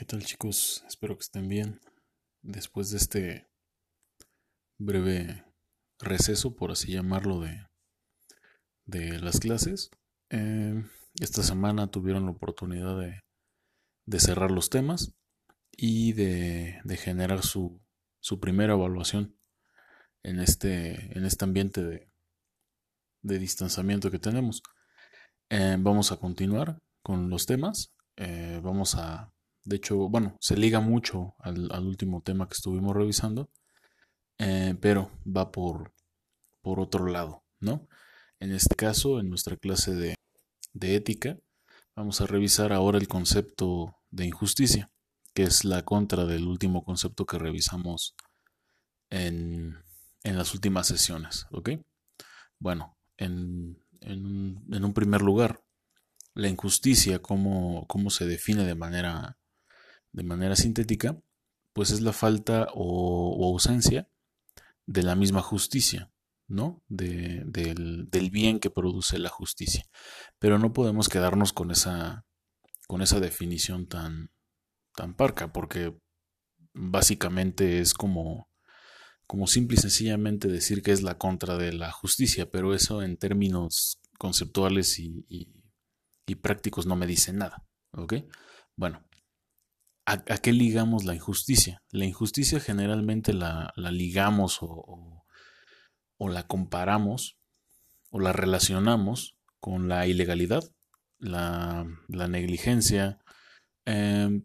¿Qué tal chicos? Espero que estén bien. Después de este breve receso, por así llamarlo, de, de las clases, eh, esta semana tuvieron la oportunidad de, de cerrar los temas y de, de generar su, su, primera evaluación en este, en este ambiente de, de distanciamiento que tenemos. Eh, vamos a continuar con los temas. Eh, vamos a de hecho, bueno, se liga mucho al, último tema que estuvimos revisando, eh, pero va por, por otro lado, ¿no? En este caso, en nuestra clase de, de ética, vamos a revisar ahora el concepto de injusticia, que es la contra del último concepto que revisamos en, en las últimas sesiones, ¿ok? Bueno, en, en, en un primer lugar, la injusticia, cómo, cómo se define de manera de manera sintética, pues es la falta o, ausencia de la misma justicia, ¿no? De, del, bien que produce la justicia. Pero no podemos quedarnos con esa, con esa definición tan, tan parca, porque básicamente es como, como simple y sencillamente decir que es la contra de la justicia, pero eso en términos conceptuales y, y prácticos no me dice nada, ¿ok? Bueno, ¿A, qué ligamos la injusticia? La injusticia generalmente la, ligamos o, la comparamos o la relacionamos con la ilegalidad, la, negligencia, em,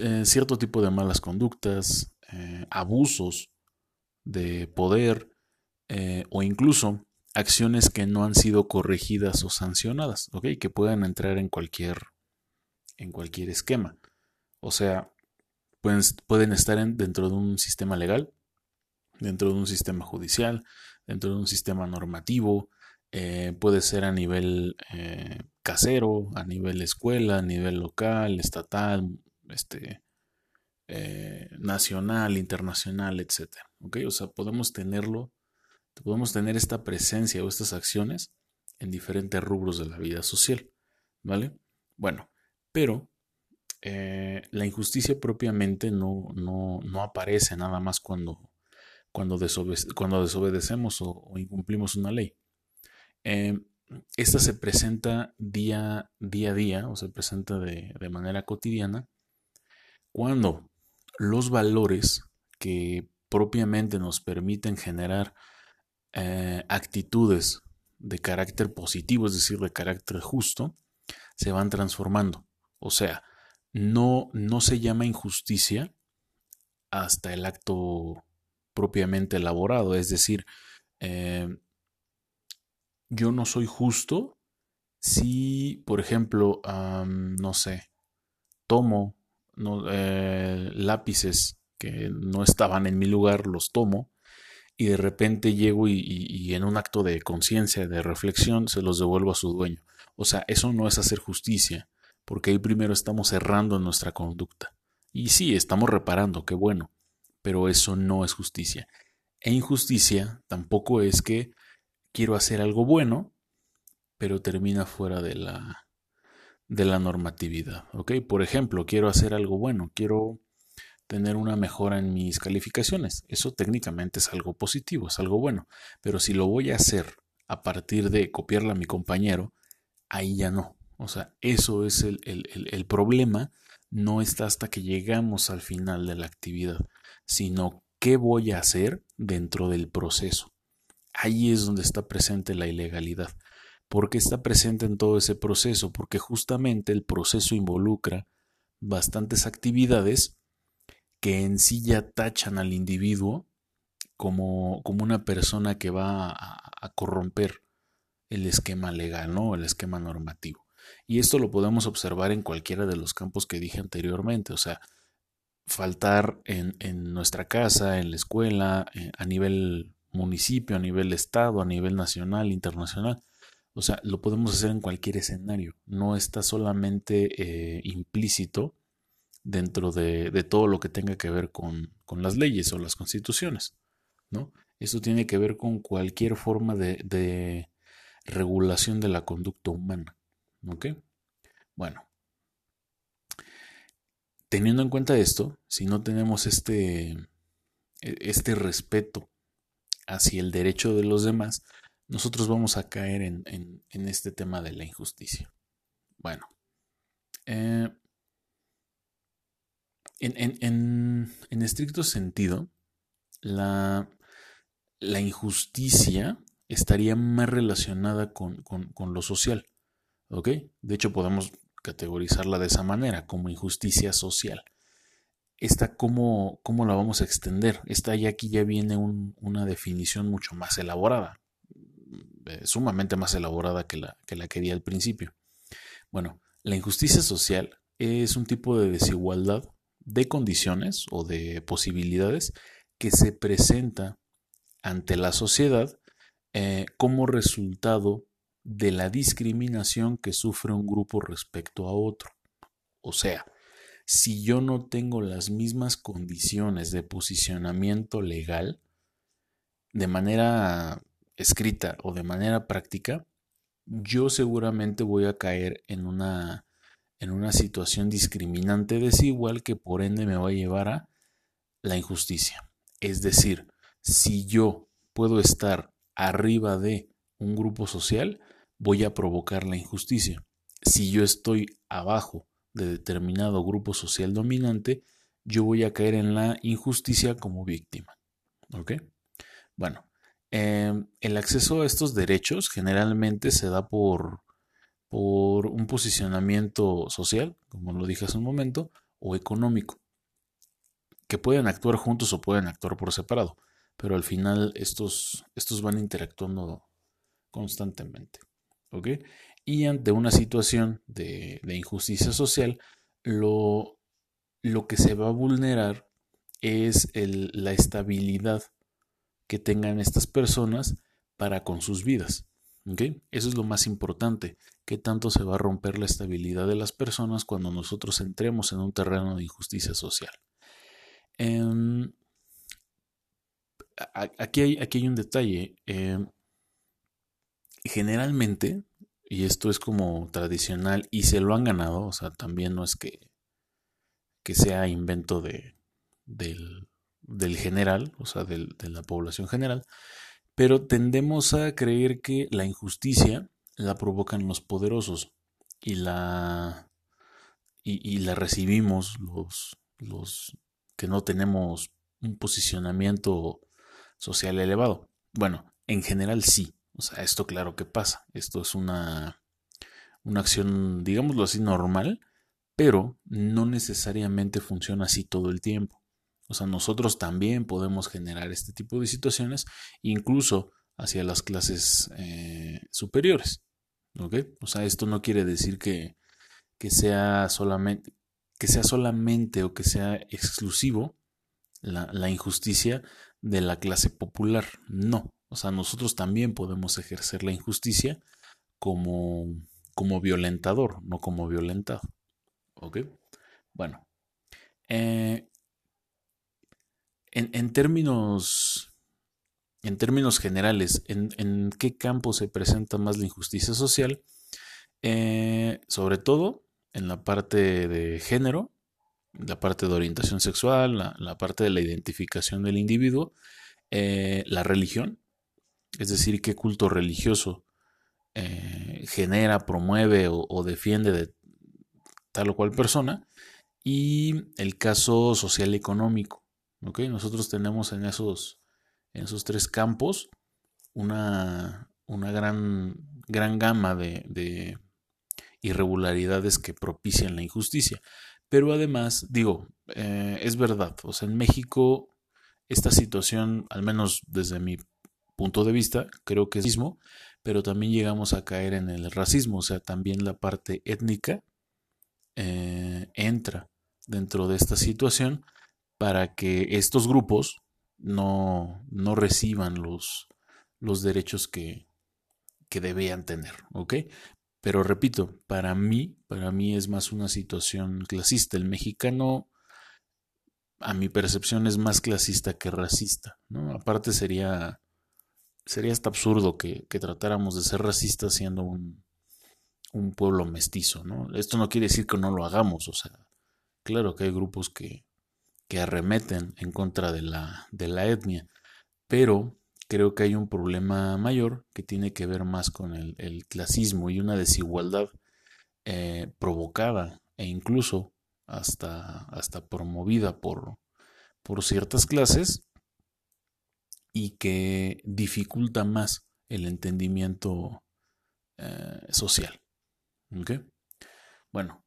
eh, cierto tipo de malas conductas, eh, abusos de poder eh, o incluso acciones que no han sido corregidas o sancionadas, ¿ok? Que puedan entrar en cualquier en cualquier esquema. O sea, pueden, estar dentro de un sistema legal, dentro de un sistema judicial, dentro de un sistema normativo, eh, puede ser a nivel eh, casero, a nivel escuela, a nivel local, estatal, este, eh, nacional, internacional, etc. ¿okay? O sea, podemos tenerlo, podemos tener esta presencia o estas acciones en diferentes rubros de la vida social, ¿vale? Bueno, pero eh, la injusticia propiamente no, no, no, aparece nada más cuando, cuando, cuando desobedecemos o, incumplimos una ley. Eh, esta se presenta día, día a día o se presenta de, manera cotidiana cuando los valores que propiamente nos permiten generar eh, actitudes de carácter positivo, es decir, de carácter justo, se van transformando. O sea, no, no se llama injusticia hasta el acto propiamente elaborado. Es decir, eh, yo no soy justo si, por ejemplo, no sé, tomo eh, lápices que no estaban en mi lugar, los tomo y de repente llego y en un acto de conciencia, de reflexión, se los devuelvo a su dueño. O sea, eso no es hacer justicia porque ahí primero estamos cerrando nuestra conducta. Y sí, estamos reparando, qué bueno, pero eso no es justicia. E injusticia tampoco es que quiero hacer algo bueno, pero termina fuera de la, de la normatividad. ¿ok? Por ejemplo, quiero hacer algo bueno, quiero tener una mejora en mis calificaciones. Eso técnicamente es algo positivo, es algo bueno. Pero si lo voy a hacer a partir de copiarle a mi compañero, ahí ya no. O sea, eso es el, el, problema, no está hasta que llegamos al final de la actividad, sino qué voy a hacer dentro del proceso. Ahí es donde está presente la ilegalidad. ¿Por qué está presente en todo ese proceso? Porque justamente el proceso involucra bastantes actividades que en sí ya tachan al individuo como, como una persona que va a, a corromper el esquema legal, ¿no? El esquema normativo. Y esto lo podemos observar en cualquiera de los campos que dije anteriormente, o sea, faltar en, en nuestra casa, en la escuela, eh, a nivel municipio, a nivel estado, a nivel nacional, internacional. O sea, lo podemos hacer en cualquier escenario. No está solamente eh, implícito dentro de, de, todo lo que tenga que ver con, con, las leyes o las constituciones. ¿no? Esto tiene que ver con cualquier forma de, de regulación de la conducta humana. ¿Ok? Bueno. teniendo en cuenta esto, si no tenemos este, e, este respeto hacia el derecho de los demás, nosotros vamos a caer en, este tema de la injusticia. Bueno, eh, en, estricto sentido, la, la, injusticia estaría más relacionada con, lo social. ¿Ok? De hecho, podemos categorizarla de esa manera, como injusticia social. Esta, ¿cómo, cómo la vamos a extender? Esta ya aquí ya viene una definición mucho más elaborada, eh, sumamente más elaborada que la, que la que al principio. Bueno, la injusticia social es un tipo de desigualdad de condiciones o de posibilidades que se presenta ante la sociedad eh, como resultado de la discriminación que sufre un grupo respecto a otro. O sea, si yo no tengo las mismas condiciones de posicionamiento legal, de manera escrita o de manera práctica, yo seguramente voy a caer en una, en una situación discriminante desigual que por ende me va a llevar a la injusticia. Es decir, si yo puedo estar arriba de un grupo social, voy a provocar la injusticia. Si yo estoy abajo de determinado grupo social dominante, yo voy a caer en la injusticia como víctima. ¿Ok? Bueno, em, el acceso a estos derechos generalmente se da por, por un posicionamiento social, como lo dije hace un momento, o económico, que pueden actuar juntos o pueden actuar por separado, pero al final estos, estos van interactuando constantemente. ¿Ok? Y ante una situación de, injusticia social, lo, lo, que se va a vulnerar es la estabilidad que tengan estas personas para con sus vidas. Eso es lo más importante. ¿Qué tanto se va a romper la estabilidad de las personas cuando nosotros entremos en un terreno de injusticia social? Em, aquí, hay, aquí, hay, un detalle. Em, generalmente, y esto es como tradicional y se lo han ganado, o sea, también no es que, que sea invento de, del, del general, o sea, de la población general, pero tendemos a creer que la injusticia la provocan los poderosos y la, y, la recibimos los, los que no tenemos un posicionamiento social elevado. Bueno, en general sí, o sea, esto claro que pasa. Esto es una, una acción, digámoslo así, normal, pero no necesariamente funciona así todo el tiempo. O sea, nosotros también podemos generar este tipo de situaciones, incluso hacia las clases eh, superiores. ¿Ok? O sea, esto no quiere decir que, que, sea solamente, que sea solamente o que sea exclusivo la, la injusticia de la clase popular. No. O sea, nosotros también podemos ejercer la injusticia como, como violentador, no como violentado. ¿Ok? Bueno. Eh, en, términos. En términos generales, ¿en, qué campo se presenta más la injusticia social? Eh, sobre todo en la parte de género, la parte de orientación sexual, la, parte de la identificación del individuo, eh, la religión, es decir, qué culto religioso eh, genera, promueve o, defiende de tal o cual persona, y el caso social económico. Nosotros tenemos en esos, en esos tres campos una, una gran, gran gama de, de irregularidades que propician la injusticia. Pero además, digo, eh, es verdad, o sea, en México esta situación, al menos desde mi punto de vista, creo que es mismo, pero también llegamos a caer en el racismo, o sea, también la parte étnica eh, entra dentro de esta situación para que estos grupos no, no reciban los, los derechos que, que debían tener, ¿ok? Pero repito, para mí, para mí es más una situación clasista. El mexicano, a mi percepción, es más clasista que racista, ¿no? Aparte sería sería hasta absurdo que, tratáramos de ser racistas siendo un, pueblo mestizo, ¿no? Esto no quiere decir que no lo hagamos, o sea, claro que hay grupos que, arremeten en contra de la, de la etnia, pero creo que hay un problema mayor que tiene que ver más con el, clasismo y una desigualdad eh, provocada e incluso hasta, hasta promovida por, por ciertas clases y que dificulta más el entendimiento eh, social. Bueno,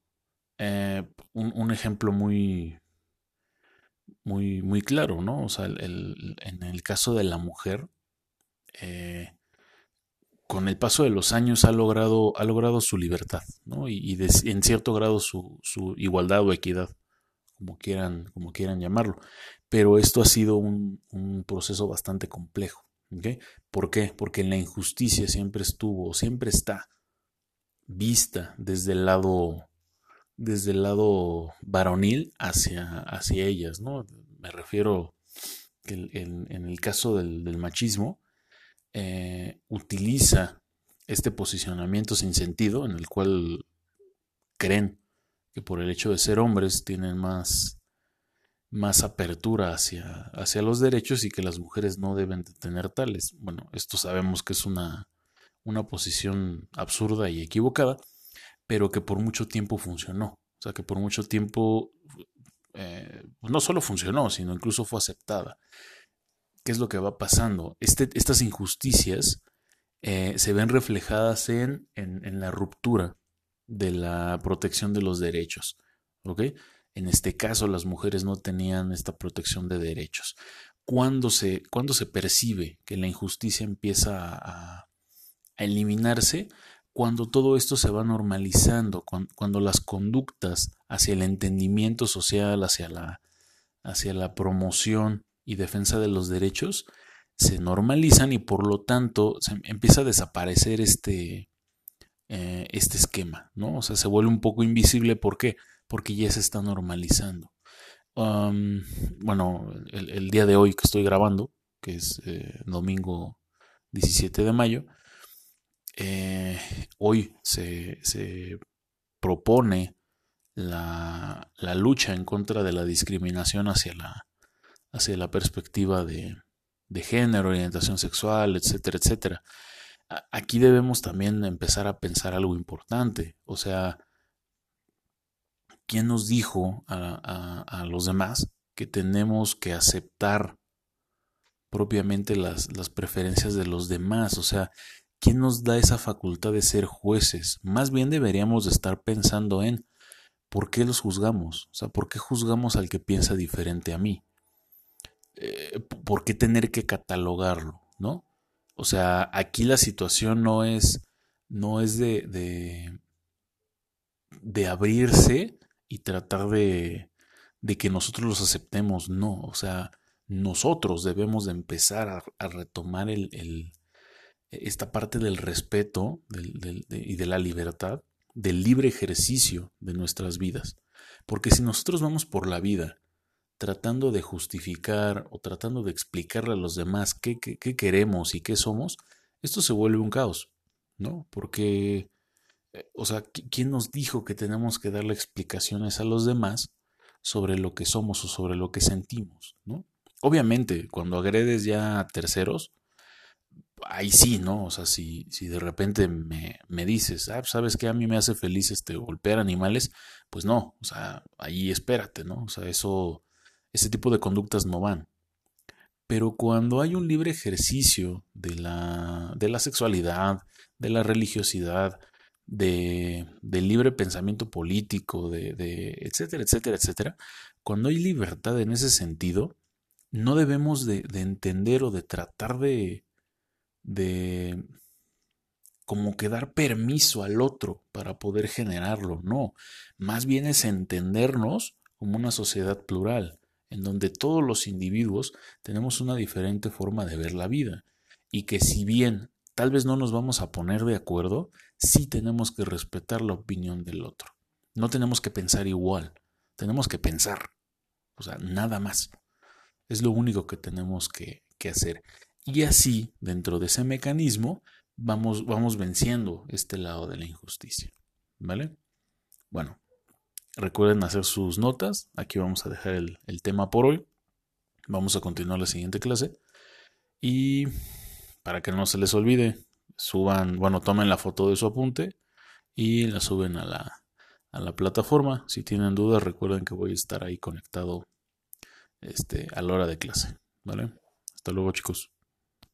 eh, un, ejemplo muy, muy, muy claro, ¿no? O sea, en el caso de la mujer, eh, con el paso de los años ha logrado, ha logrado su libertad, ¿no? Y, en cierto grado su, igualdad o equidad, como quieran, como quieran llamarlo. Pero esto ha sido un, proceso bastante complejo. ¿Por qué? Porque la injusticia siempre estuvo, siempre está vista desde el lado desde el lado varonil hacia, hacia ellas, ¿no? Me refiero que en, el caso del, machismo eh, utiliza este posicionamiento sin sentido en el cual creen que por el hecho de ser hombres tienen más, más apertura hacia, hacia los derechos y que las mujeres no deben de tener tales. Bueno, esto sabemos que es una, una posición absurda y equivocada, pero que por mucho tiempo funcionó. O sea, que por mucho tiempo eh, no solo funcionó, sino incluso fue aceptada. ¿Qué es lo que va pasando? Este, estas injusticias eh, se ven reflejadas en, en, la ruptura de la protección de los derechos. ¿ok? En este caso, las mujeres no tenían esta protección de derechos. Cuando se, cuando se percibe que la injusticia empieza a, a eliminarse, cuando todo esto se va normalizando, cuando, las conductas hacia el entendimiento social, hacia la, hacia la promoción y defensa de los derechos, se normalizan y por lo tanto se empieza a desaparecer este, eh, este esquema, ¿no? O sea, se vuelve un poco invisible, ¿por qué? Porque ya se está normalizando. bueno, el, día de hoy que estoy grabando, que es eh, domingo 17 de mayo, eh, hoy se, propone la, lucha en contra de la discriminación hacia la, hacia la perspectiva de, género, orientación sexual, etcétera, etcétera. Aquí debemos también empezar a pensar algo importante, o sea, ¿quién nos dijo a, los demás que tenemos que aceptar propiamente las, las, preferencias de los demás? O sea, ¿Quién nos da esa facultad de ser jueces? Más bien deberíamos de estar pensando en ¿por qué los juzgamos? O sea, ¿por qué juzgamos al que piensa diferente a mí? Eh, ¿Por qué tener que catalogarlo? ¿No? O sea, aquí la situación no es, no es de, de, de abrirse y tratar de, de, que nosotros los aceptemos, no, o sea, nosotros debemos de empezar a, retomar el, el, esta parte del respeto y de la libertad, del libre ejercicio de nuestras vidas. Porque si nosotros vamos por la vida tratando de justificar o tratando de explicarle a los demás qué, queremos y qué somos, esto se vuelve un caos, ¿no? Porque, o sea, ¿quién nos dijo que tenemos que darle explicaciones a los demás sobre lo que somos o sobre lo que sentimos, ¿no? Obviamente, cuando agredes ya a terceros, ahí sí, ¿no? O sea, si, si de repente me, me dices, ah, pues, ¿sabes qué? A mí me hace feliz este, golpear animales, pues no, o sea, ahí espérate, ¿no? O sea, eso, ese tipo de conductas no van. Pero cuando hay un libre ejercicio de la, de la sexualidad, de la religiosidad, de, libre pensamiento político, de, etcétera, etcétera, etcétera, cuando hay libertad en ese sentido, no debemos de, de entender o de tratar de, de como que dar permiso al otro para poder generarlo, no, más bien es entendernos como una sociedad plural, en donde todos los individuos tenemos una diferente forma de ver la vida, y que si bien tal vez no nos vamos a poner de acuerdo, sí tenemos que respetar la opinión del otro. No tenemos que pensar igual, tenemos que pensar, o sea, nada más. Es lo único que tenemos que, hacer. Y así, dentro de ese mecanismo, vamos, vamos venciendo este lado de la injusticia. ¿Vale? Bueno, recuerden hacer sus notas. Aquí vamos a dejar el tema por hoy. Vamos a continuar la siguiente clase. Y para que no se les olvide, suban, bueno, tomen la foto de su apunte y la suben a la, a la plataforma. Si tienen dudas, recuerden que voy a estar ahí conectado este, a la hora de clase. ¿Vale? Hasta luego, chicos.